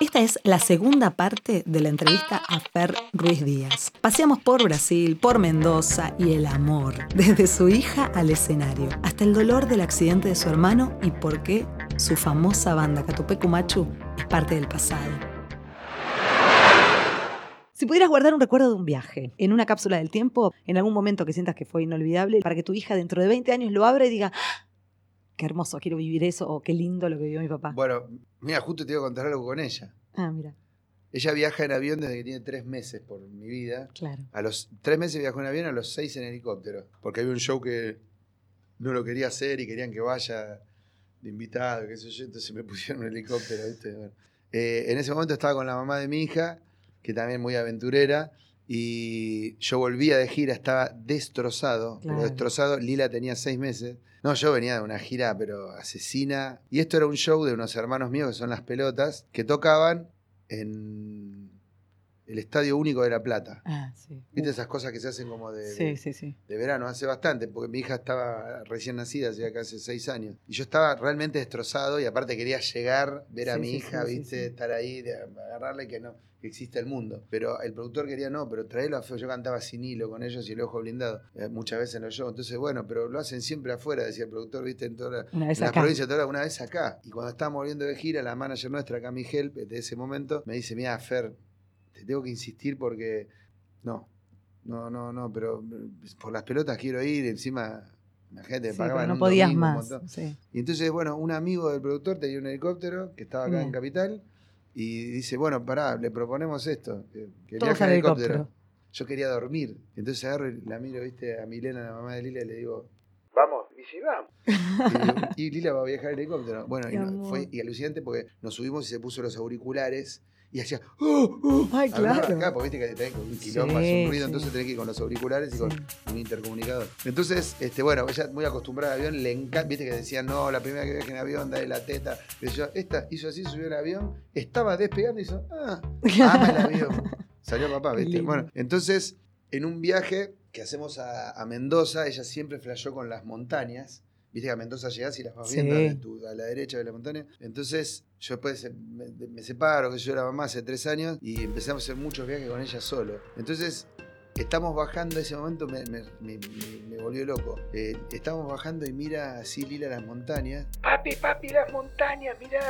Esta es la segunda parte de la entrevista a Fer Ruiz Díaz. Paseamos por Brasil, por Mendoza y el amor, desde su hija al escenario, hasta el dolor del accidente de su hermano y por qué su famosa banda Catupecu Machu es parte del pasado. Si pudieras guardar un recuerdo de un viaje en una cápsula del tiempo, en algún momento que sientas que fue inolvidable, para que tu hija dentro de 20 años lo abra y diga. Qué hermoso, quiero vivir eso, o qué lindo lo que vivió mi papá. Bueno, mira, justo te iba a contar algo con ella. Ah, mira, Ella viaja en avión desde que tiene tres meses por mi vida. claro. A los tres meses viajó en avión, a los seis en helicóptero. Porque había un show que no lo quería hacer y querían que vaya de invitado, qué sé yo. Entonces me pusieron un helicóptero, ¿viste? Bueno. Eh, en ese momento estaba con la mamá de mi hija, que también muy aventurera. Y yo volvía de gira, estaba destrozado. pero destrozado. Lila tenía seis meses. No, yo venía de una gira, pero asesina. Y esto era un show de unos hermanos míos, que son las pelotas, que tocaban en el Estadio Único de La Plata. Ah, sí. ¿Viste esas cosas que se hacen como de, Sí, sí, sí. de verano? Hace bastante, porque mi hija estaba recién nacida, hacía casi seis años. Y yo estaba realmente destrozado y aparte quería llegar, ver a mi hija, ¿viste? Estar ahí, de- agarrarla y que no que existe el mundo. Pero el productor quería no, pero traerlo a. Yo cantaba sin hilo con ellos y el ojo blindado, eh, muchas veces los shows. Entonces, bueno, pero lo hacen siempre afuera, decía el productor, ¿viste? En, toda la- en provincias, toda la- una vez acá. Y cuando estábamos volviendo de gira, la manager nuestra, Cami Help, de ese momento, me dice, mira, Fer, te tengo que insistir porque no, no, no, no, pero eh, por las pelotas quiero ir, encima la gente me Sí, pagaba pero en no podías más. Sí. Y entonces, bueno, un amigo del productor tenía un helicóptero que estaba acá Bien. en Capital y dice, bueno, pará, le proponemos esto, que, que viaje en helicóptero. helicóptero. Yo quería dormir. Entonces agarro y la miro, viste, a Milena, la mamá de Lila, y le digo, vamos. Y dice, vamos. Y, "Y Lila va a viajar en helicóptero. Bueno, y, no- fue y alucinante porque nos subimos y se puso los auriculares y hacía, "Oh, oh", Ay, claro. acá, porque viste que tenés un quilombo, Sí, un ruido, sí. entonces tenés que ir con los auriculares y Sí. con un intercomunicador. Entonces, este, bueno, ella muy acostumbrada al avión, le encanta, viste que decían, no, la primera que viaje en avión, dale la teta. Y yo, esta hizo así, subió al avión, estaba despegando y hizo, ah, ama el avión. Salió papá, viste. lindo. Bueno, entonces, en un viaje que hacemos a, a Mendoza, ella siempre flasheó con las montañas. Viste que a Mendoza llegás y las vas viendo tu- a la derecha de la montaña. Entonces, yo después eh, me, me separo, que yo era mamá hace tres años, y empezamos a hacer muchos viajes con ella solo. Entonces, estamos bajando, ese momento me, me- me- me- me volvió loco. Eh, estamos bajando y mira así Lila las montañas. Papi, papi, las montañas, mira.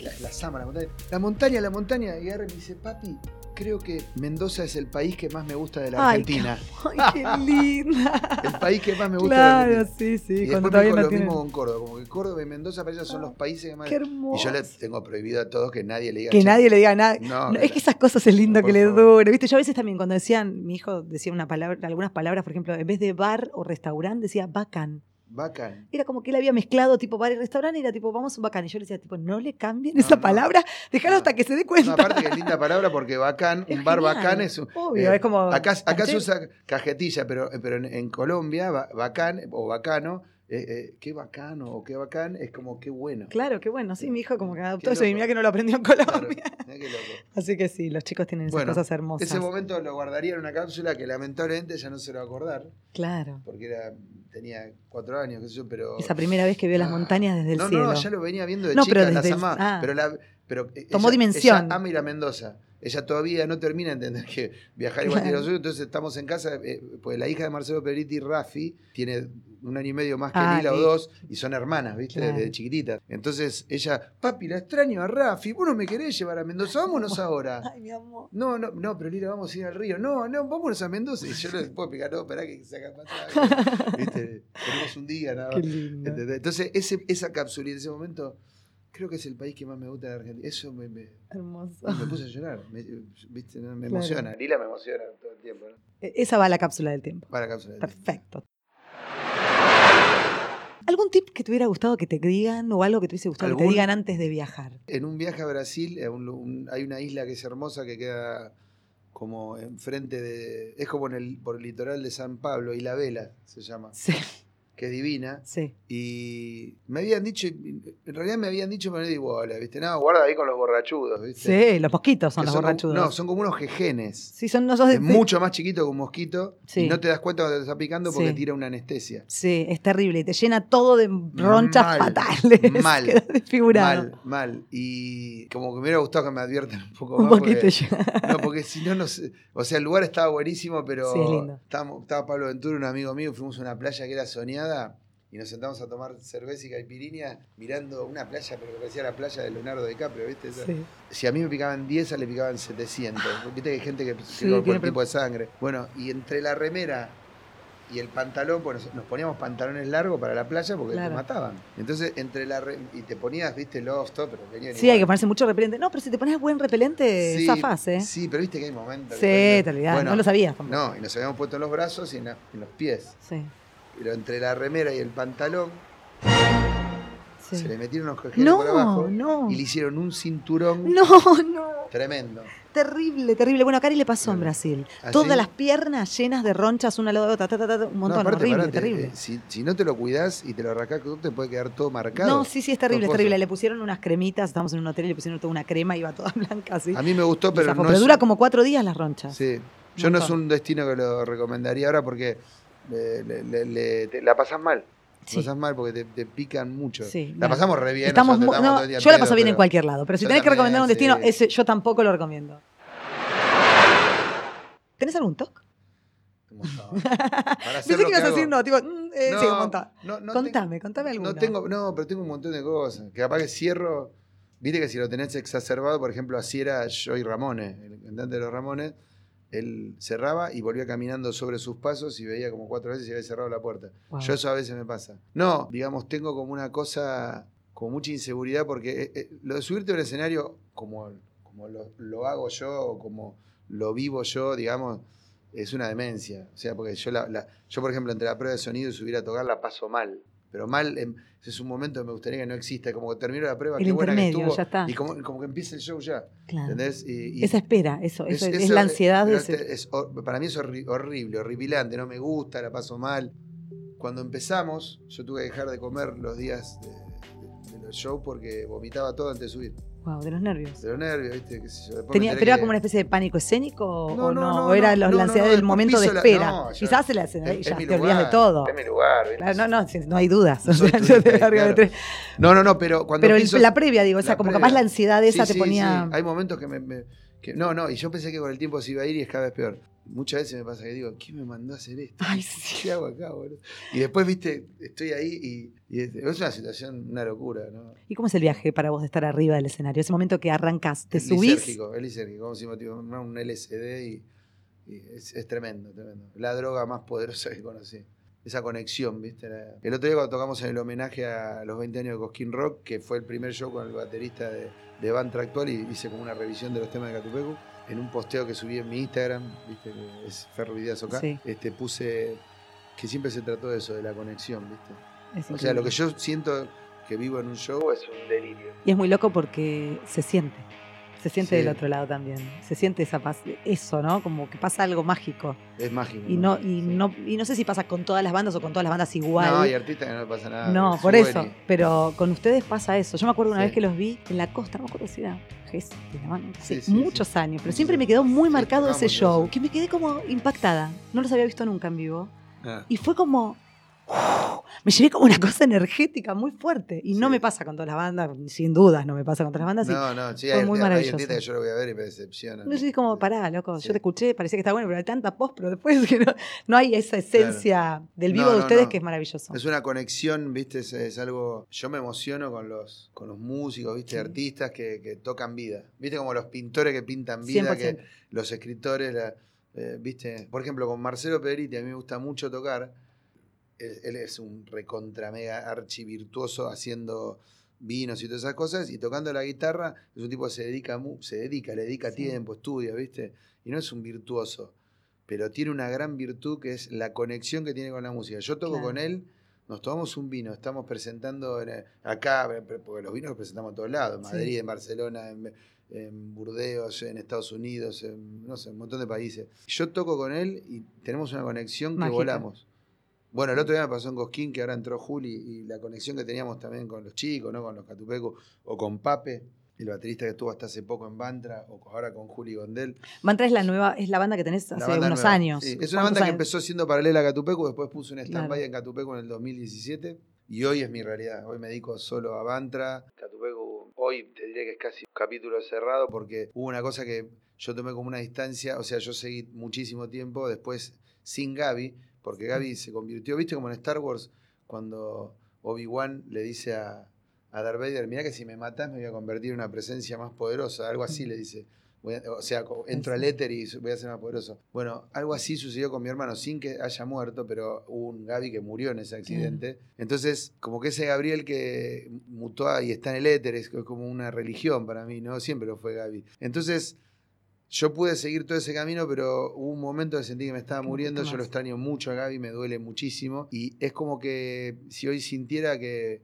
las las ama las montañas. La montaña, la montaña. Y agarra y me dice, papi, creo que Mendoza es el país que más me gusta de la Ay, Argentina. Ay, qué linda. El país que más me gusta de la claro, Argentina. sí, sí. Y Cuando después me todavía dijo no lo tienen. mismo con Córdoba, como que Córdoba y Mendoza para ella son los países que más... Qué Y hermoso. yo le tengo prohibido a todos que nadie le diga... Que "Che, nadie le diga nada. No, No, es que esas cosas es lindo que le dure. ¿Viste? Yo a veces también cuando decían, mi hijo decía una palabra, algunas palabras, por ejemplo, en vez de bar o restaurante, decía bacán. Bacán. Era como que él había mezclado tipo bar y restaurante y era tipo, vamos a un bacán. Y yo le decía, tipo, no le cambien No, esa no. palabra, déjalo No. hasta que se dé cuenta. aparte que es linda palabra porque bacán, Es un bar bacán es un... Obvio, eh, es como. Acá, acá se usa cajetilla, pero, pero en, en Colombia, ba- bacán o bacano, eh, eh, qué bacano o qué bacán, es como qué bueno. Claro, qué bueno. Sí, mi hijo como que adoptó eso y mira que no lo aprendió en Claro, Colombia. mirá qué loco. Así que sí, los chicos tienen esas Bueno, cosas hermosas. Ese momento lo guardaría en una cápsula que lamentablemente ya no se lo va a acordar, Claro. porque era, tenía cuatro años, qué sé yo, pero... Esa primera vez que vio las Ah. montañas desde el no, cielo. no, ya lo venía viendo de No, chica, pero las desde el- amaba, ah. pero, la, pero Tomó ella- dimensión. Ella ama ir a Mendoza. Ella todavía no termina de entender que viajar igual lo suyo, entonces estamos en casa, eh, pues la hija de Marcelo Periti, Rafi, tiene un año y medio más que Ah, Lila o y- dos, y son hermanas, ¿viste? Claro. Desde chiquititas. Entonces ella, papi, la extraño a Rafi, vos no me querés llevar a Mendoza, vámonos ahora. Ay, mi amor. No, no, no, pero Lila, vamos a ir al río. No, no, vámonos a Mendoza. Y yo le puedo explicar, no, esperá que se haga pasar. ¿Viste? Tenemos un día nada Qué más. Entonces, ese, esa cápsula en ese momento, creo que es el país que más me gusta de Argentina. Eso me, me, Hermoso. me puse a llorar. Me, ¿viste? No, me Claro. emociona. Lila me emociona todo el tiempo. ¿no? E- Esa va a la cápsula del tiempo. Para la cápsula. del tiempo. Perfecto. ¿Algún tip que te hubiera gustado que te digan o algo que te hubiese gustado que te digan antes de viajar? En un viaje a Brasil, a un un- hay una isla que es hermosa que queda como enfrente de. Es como en el, por el litoral de San Pablo, y la vela se llama. Sí. Que es divina. Sí. Y me habían dicho, en realidad me habían dicho, pero no di bola, ¿viste? No, guarda ahí con los borrachudos, ¿viste? Sí, los mosquitos son Que los son como- borrachudos. no, son como unos jejenes. Sí, son nosotros. Es mucho más chiquito que un mosquito Sí. y no te das cuenta cuando te está picando porque Sí. tira una anestesia. Sí, es terrible. Y te llena todo de ronchas Mal, fatales. mal, Quedas desfigurado. Mal, mal. Y como que me hubiera gustado que me adviertan un poco Un más. poquito porque- ya. No, porque si no, no sé. O sea, el lugar estaba buenísimo, pero Sí, es lindo. estábamos- estaba Pablo Ventura, un amigo mío, fuimos a una playa que era soñada y nos sentamos a tomar cerveza y caipirinha mirando una playa, pero que parecía la playa de Leonardo DiCaprio, ¿viste? Sí. Si a mí me picaban 10, a le picaban 700. Viste que hay gente que Sí, por tiene tipo de sangre. Bueno, y entre la remera y el pantalón, pues nos, nos poníamos pantalones largos para la playa porque Claro. te mataban. Entonces, entre la re- y te ponías, viste, los todo, pero venían Sí, hay que ponerse mucho repelente. No, pero si te pones buen repelente, Sí, zafás, ¿eh? Sí, pero viste que hay momentos. Sí, que- te olvidás. Bueno, no lo sabías tampoco. No, y nos habíamos puesto en los brazos y en, la- en los pies. Sí, Pero entre la remera y el pantalón sí. se le metieron unos cojenes por No, abajo no. y le hicieron un cinturón No, no. tremendo. Terrible, terrible. Bueno, a Cari le pasó en Brasil. ¿así? Todas las piernas llenas de ronchas, una al lado de otra, ta, ta, ta, ta, un montón. No, aparte, horrible, parate, terrible. eh, si, si no te lo cuidás y te lo arrancás, te puede quedar todo marcado. No, sí, sí, es terrible, es terrible. Le pusieron unas cremitas, estábamos en un hotel y le pusieron toda una crema, iba toda blanca así. A mí me gustó, Y pero no Pero es- dura como cuatro días las ronchas. Sí. Yo no es un destino que lo recomendaría ahora porque le- le- le- te- la pasás mal. Sí. La pasás mal porque te, te pican mucho. Sí, la bueno. pasamos re bien. Estamos nosotros no, yo la paso bien en cualquier lado, pero si Yo tenés que recomendar un destino, sí. ese yo tampoco lo recomiendo. ¿Tenés algún toque? Pensé que ibas a decir no, tipo, mm, eh, sí, un montón. no, no contame, contame alguno. No tengo, no, pero tengo un montón de cosas. Que capaz que cierro. Viste que si lo tenés exacerbado, por ejemplo, así era Joey Ramones, el cantante de los Ramones. Él cerraba y volvía caminando sobre sus pasos y veía como cuatro veces y había cerrado la puerta. Wow. Yo eso a veces me pasa. No, digamos, tengo como una cosa, como mucha inseguridad, porque eh, eh, lo de subirte a un escenario como, como lo, lo hago yo, o como lo vivo yo, digamos, es una demencia. O sea, porque yo, la, la- yo por ejemplo, entre la prueba de sonido y subir a tocar la paso mal. Pero mal, em, ese es un momento que me gustaría que no exista. Como que termino la prueba, El qué buena que estuvo. ya está. Y como, como que empieza el show ya. Claro. ¿Entendés? Y- y- Esa espera, eso, eso, es, eso, la eh, ansiedad de pero ese. este es para mí es horri- horrible, horripilante, no me gusta, la paso mal. Cuando empezamos, yo tuve que dejar de comer los días de, de- de los shows porque vomitaba todo antes de subir. Wow, de los nervios. De los nervios, ¿viste? ¿Qué sé yo. Tenía, ¿Pero era como una especie de pánico escénico o No, o no? no, no, ¿O era los- la ansiedad del momento de la- espera? ya- Quizás el escenario Es- ya es mi te olvidas de todo. Es mi lugar. no, no, no hay dudas. O sea, yo te de claro. No, no, no, pero cuando Pero la previa, digo, o sea, la como previa. capaz la ansiedad esa Sí, te sí, ponía. sí. Hay momentos que me, me- que- no, no, y yo pensé que con el tiempo se iba a ir y es cada vez peor. Muchas veces me pasa que digo, ¿quién me mandó a hacer esto? Ay, sí. ¿Qué hago acá, boludo? Y después, viste, estoy ahí y, y es, es una situación, una locura, ¿no? ¿Y cómo es el viaje para vos de estar arriba del escenario? Ese momento que arrancas, te Es subís. lisérgico, es lisérgico, como si me un LSD y, y es, es tremendo, tremendo. La droga más poderosa que conocí. Esa conexión, ¿viste? El otro día cuando tocamos en el homenaje a los 20 años de Cosquín Rock, que fue el primer show con el baterista de, de Bantra actual, y hice como una revisión de los temas de Catupecu, en un posteo que subí en mi Instagram, ¿viste? Que es Ferro Sí. este, puse que siempre se trató de eso, de la conexión, ¿viste? Es O sea, lo que yo siento que vivo en un show es un delirio. Y es muy loco porque se siente. Se siente Sí. del otro lado también. Se siente esa paz, eso, ¿no? Como que pasa algo mágico. Es mágico. Y no, y Sí. no, y no sé si pasa con todas las bandas o con todas las bandas igual. No, hay artistas que no le pasa nada. No, por eso. y- Pero con ustedes pasa eso. Yo me acuerdo una Sí. vez que los vi en la costa, no me acuerdo si era hace muchos años, pero siempre me quedó muy marcado ese show, que me quedé como impactada. No los había visto nunca en vivo. Ah. Y fue como. ¡Uf! me llevé como una cosa energética muy fuerte. Y no Sí. me pasa con todas las bandas, sin dudas no me pasa con todas las bandas. No, no, sí, fue hay, muy hay maravilloso. artistas que yo lo voy a ver y me decepcionan. No sé, como, pará, loco, Sí. yo te escuché, parecía que está bueno, pero hay tanta post, pero después que no, no hay esa esencia del vivo No, de no, ustedes no. que es maravilloso. Es una conexión, viste, es, es algo. Yo me emociono con los, con los músicos, viste, artistas que, que tocan vida. Viste, como los pintores que pintan vida, 100%. que los escritores, la- eh, viste. Por ejemplo, con Marcelo Pedriti, a mí me gusta mucho tocar. Él, él es un recontra mega archi virtuoso haciendo vinos y todas esas cosas. Y tocando la guitarra, es un tipo que se dedica, se dedica, le dedica Sí. tiempo, estudia, viste. Y no es un virtuoso. Pero tiene una gran virtud que es la conexión que tiene con la música. Yo toco Claro. con él nos tomamos un vino, estamos presentando en- acá, porque los vinos los presentamos a todos lados, en Sí. Madrid, en Barcelona, en, en Burdeos, en Estados Unidos, en no sé, un montón de países. Yo toco con él y tenemos una conexión que volamos. Bueno, el otro día me pasó en Cosquín que ahora entró Juli y la conexión que teníamos también con los chicos, ¿no? Con los Catupecos o con Pape, el baterista que estuvo hasta hace poco en Bantra, o ahora con Juli Gondel. Mantra es la nueva, es la banda que tenés hace unos nueva. años. Sí, Es una ¿Cuántos banda que empezó siendo paralela a Catupecu, después puso un stand-by Claro. en Catupecu en el 2017 y hoy es mi realidad. Hoy me dedico solo a Bantra. Catupecu hoy te diré que es casi un capítulo cerrado porque hubo una cosa que yo tomé como una distancia, o sea, yo seguí muchísimo tiempo después sin Gaby, porque Gaby se convirtió, viste como en Star Wars, cuando Obi-Wan le dice a, a Darth Vader, mira que si me matas me voy a convertir en una presencia más poderosa, algo así le dice. A- o sea, entro al éter y voy a ser más poderoso. Bueno, algo así sucedió con mi hermano, sin que haya muerto, pero hubo un Gaby que murió en ese accidente. Entonces, como que ese Gabriel que mutó y está en el éter es como una religión para mí, ¿no? Siempre lo fue Gaby. Entonces, yo pude seguir todo ese camino, pero hubo un momento que sentí que me estaba muriendo. Yo lo extraño mucho a Gaby, me duele muchísimo. Y es como que si hoy sintiera que,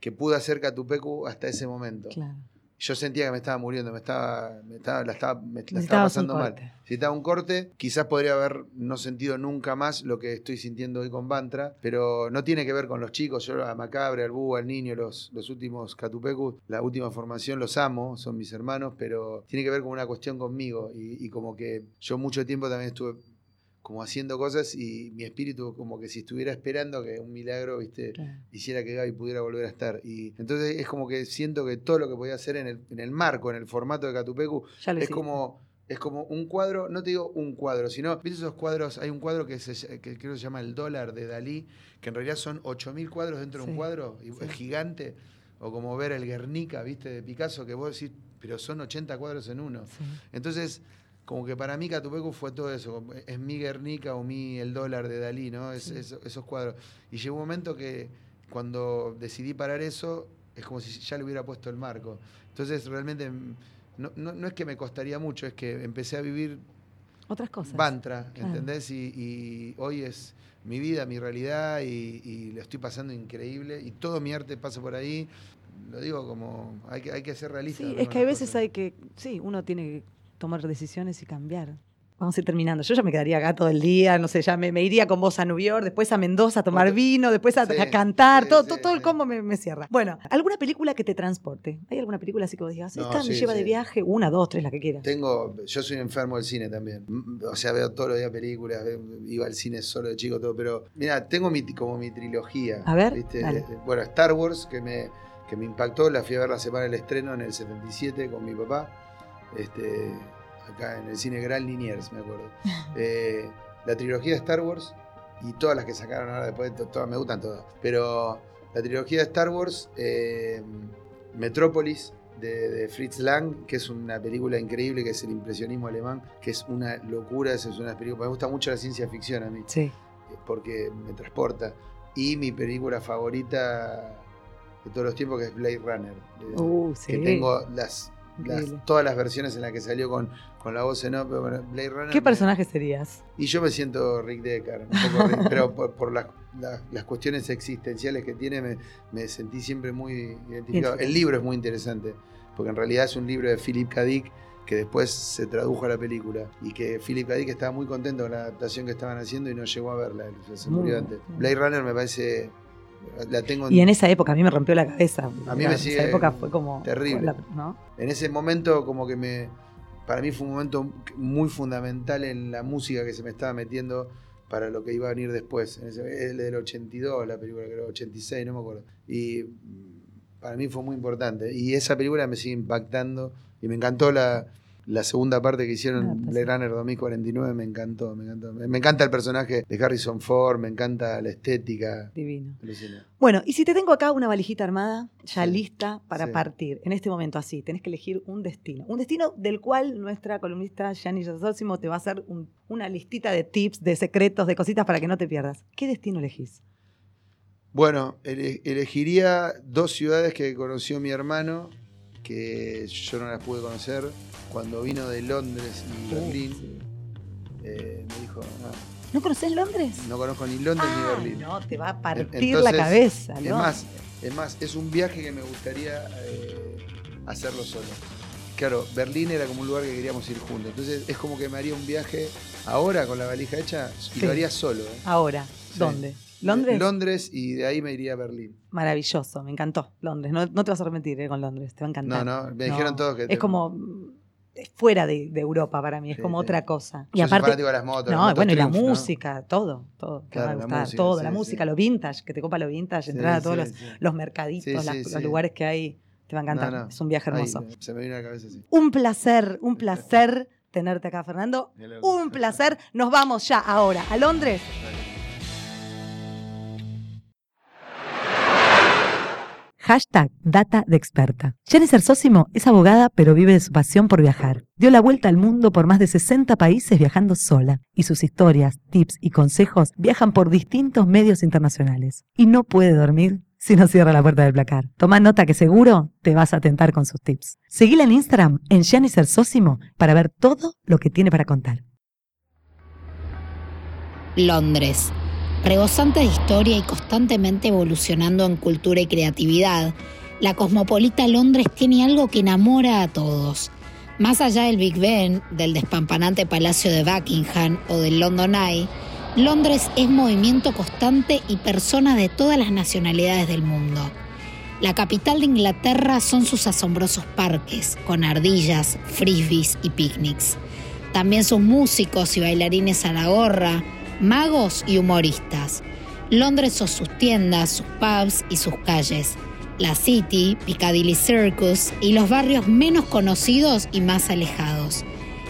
que pude hacer Catupecu hasta ese momento. Claro. Yo sentía que me estaba muriendo, me estaba, me estaba, la estaba, me la estaba pasando mal. corte. Necesitaba un corte, quizás podría haber no sentido nunca más lo que estoy sintiendo hoy con Bantra, pero no tiene que ver con los chicos, yo a Macabre, al Búho, al Niño, los, los últimos Catupecus, la última formación los amo, son mis hermanos, pero tiene que ver con una cuestión conmigo y, y como que yo mucho tiempo también estuve como haciendo cosas y mi espíritu como que si estuviera esperando que un milagro, viste, Claro. hiciera que Gaby pudiera volver a estar. Y entonces es como que siento que todo lo que podía hacer en el, en el marco, en el formato de Catupecu, es hiciste. como, es como un cuadro, no te digo un cuadro, sino, ¿viste esos cuadros? Hay un cuadro que, se, que creo que se llama El Dólar de Dalí, que en realidad son 8.000 cuadros dentro de un cuadro, y sí. es gigante, o como ver el Guernica, ¿viste? De Picasso, que vos decís, pero son 80 cuadros en uno. Sí. Entonces, como que para mí Catupecu fue todo eso, es mi Guernica o mi El Dólar de Dalí, ¿no? Es, Sí. es- esos cuadros. Y llegó un momento que cuando decidí parar eso, es como si ya le hubiera puesto el marco. Entonces, realmente, no, no- no es que me costaría mucho, es que empecé a vivir Otras cosas. Bantra, Claro. ¿entendés? Y, y hoy es mi vida, mi realidad, y, y lo estoy pasando increíble, y todo mi arte pasa por ahí. Lo digo como, hay que, hay que ser realista. Sí, es que hay las veces cosas. hay que, sí, uno tiene que tomar decisiones y cambiar. Vamos a ir terminando. Yo ya me quedaría acá todo el día, no sé, ya me, me iría con vos a York, después a Mendoza a tomar vino, después a, Sí, a cantar, sí, todo, sí, todo, todo el combo me, me cierra. Bueno, ¿alguna película que te transporte? ¿Hay alguna película así que vos digas, No, esta me sí, lleva de viaje? Una, dos, tres, la que quieras. Tengo, yo soy un enfermo del cine también. O sea, veo todos los días películas, iba al cine solo de chico, todo, pero mira, tengo mi, como mi trilogía. A ver, ¿viste? dale. Eh, Bueno, Star Wars, que me, que me impactó, la fui a ver la semana del estreno en el 77 con mi papá, este, acá en el cine Gran Liniers, me acuerdo. Eh, la trilogía de Star Wars y todas las que sacaron ahora después, to- todas me gustan todas, pero la trilogía de Star Wars, eh, Metrópolis, de, de Fritz Lang, que es una película increíble, que es el impresionismo alemán, que es una locura, es una película, me gusta mucho la ciencia ficción a mí, Sí. eh, porque me transporta. Y mi película favorita de todos los tiempos, que es Blade Runner, Uh, sí. que tengo las, las- todas las versiones en las que salió con, con la voz en off, bueno, Blade Runner. ¿Qué me- personaje serías? y yo me siento Rick Deckard, un poco Rick, pero por, por las, las- las cuestiones existenciales que tiene me, me sentí siempre muy identificado. El libro es muy interesante, porque en realidad es un libro de Philip K. Dick que después se tradujo a la película y que Philip K. Dick estaba muy contento con la adaptación que estaban haciendo y no llegó a verla, se murió antes. Blade Runner me parece, la tengo Y en esa época a mí me rompió la cabeza. A mí me sigue esa época fue como... terrible. la- ¿no? en ese momento como que me para mí fue un momento muy fundamental en la música que se me estaba metiendo para lo que iba a venir después en ese, es del 82 la película creo 86 no me acuerdo y para mí fue muy importante y esa película me sigue impactando y me encantó la, la segunda parte que hicieron sí. Runner 2049 me encantó me encantó me, encanta el personaje de Harrison Ford me encanta la estética Divino. Bueno, y si te tengo acá una valijita armada, ya Sí, lista para sí. partir, en este momento así, tenés que elegir un destino. Un destino del cual nuestra columnista Gianni Sosimo te va a hacer un- una listita de tips, de secretos, de cositas para que no te pierdas. ¿Qué destino elegís? Bueno, ele- elegiría dos ciudades que conoció mi hermano, que yo no las pude conocer. Cuando vino de Londres y Berlín, sí. eh, me dijo, "Ah, ¿No conocés Londres? no conozco ni Londres Ah, ni Berlín. no, te va a partir Entonces, la cabeza. Es ¿no? más, es más, es un viaje que me gustaría eh, hacerlo solo. Claro, Berlín era como un lugar que queríamos ir juntos. Entonces es como que me haría un viaje ahora con la valija hecha y Sí. lo haría solo. ¿eh? Ahora, Sí. ¿dónde? ¿Londres? Londres y de ahí me iría a Berlín. Maravilloso, me encantó Londres. No, no te vas a arrepentir eh, con Londres, te va a encantar. No, no, me dijeron todos que... Es como mm, es fuera de, de Europa para mí, es Sí, como sí. otra cosa. Yo soy fanático de las motos. las No, motos bueno, y la ¿no? música, todo, todo. Te Claro, va a la gustar, música, todo, la música, lo vintage, que te copa lo vintage, entrar a todos los, los mercaditos, las- los lugares que hay, te va a encantar. No, no. Es un viaje Ahí, hermoso. se me vino a la cabeza así. Un placer, un placer tenerte acá, Fernando. Un placer. Nos vamos ya ahora a Londres. Hashtag Data de Experta. Jennifer es abogada, pero vive de su pasión por viajar. Dio la vuelta al mundo por más de 60 países viajando sola, y sus historias, tips y consejos viajan por distintos medios internacionales. Y no puede dormir si no cierra la puerta del placar. Toma nota que seguro te vas a tentar con sus tips. Seguila en Instagram en Jennifer para ver todo lo que tiene para contar. Londres. Rebosante de historia y constantemente evolucionando en cultura y creatividad, la cosmopolita Londres tiene algo que enamora a todos. Más allá del Big Ben, del despampanante Palacio de Buckingham o del London Eye, Londres es movimiento constante y personas de todas las nacionalidades del mundo. La capital de Inglaterra son sus asombrosos parques, con ardillas, frisbees y picnics. También sus músicos y bailarines a la gorra, magos y humoristas. Londres son sus tiendas, sus pubs y sus calles. La City, Piccadilly Circus y los barrios menos conocidos y más alejados.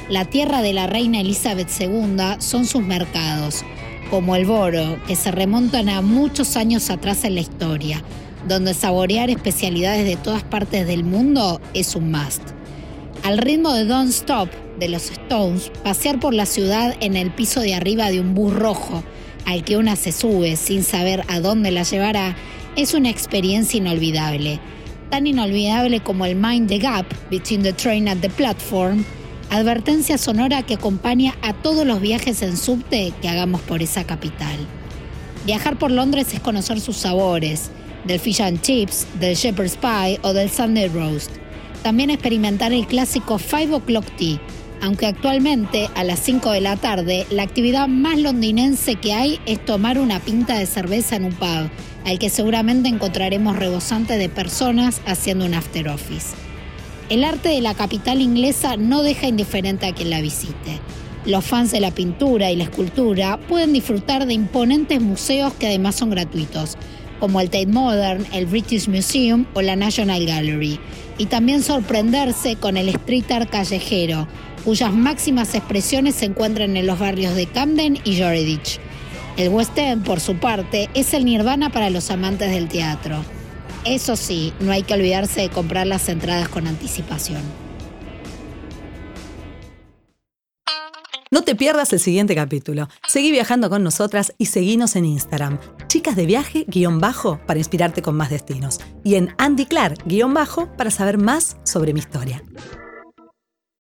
La tierra de la reina Elizabeth II son sus mercados, como el Boro, que se remontan a muchos años atrás en la historia, donde saborear especialidades de todas partes del mundo es un must. Al ritmo de Don't Stop de los Stones, pasear por la ciudad en el piso de arriba de un bus rojo al que una se sube sin saber a dónde la llevará es una experiencia inolvidable. Tan inolvidable como el Mind the Gap between the train and the platform, advertencia sonora que acompaña a todos los viajes en subte que hagamos por esa capital. Viajar por Londres es conocer sus sabores, del fish and chips, del shepherd's pie o del Sunday roast. También experimentar el clásico 5 o'clock tea, aunque actualmente a las 5 de la tarde la actividad más londinense que hay es tomar una pinta de cerveza en un pub, al que seguramente encontraremos rebosante de personas haciendo un after office. El arte de la capital inglesa no deja indiferente a quien la visite. Los fans de la pintura y la escultura pueden disfrutar de imponentes museos que además son gratuitos, como el Tate Modern, el British Museum o la National Gallery, y también sorprenderse con el street art callejero, cuyas máximas expresiones se encuentran en los barrios de Camden y Shoreditch. El West End, por su parte, es el nirvana para los amantes del teatro. Eso sí, no hay que olvidarse de comprar las entradas con anticipación. No te pierdas el siguiente capítulo. Seguí viajando con nosotras y seguinos en Instagram. Chicas de viaje, guion bajo, para inspirarte con más destinos. Y en Andy Clark, guion bajo, para saber más sobre mi historia.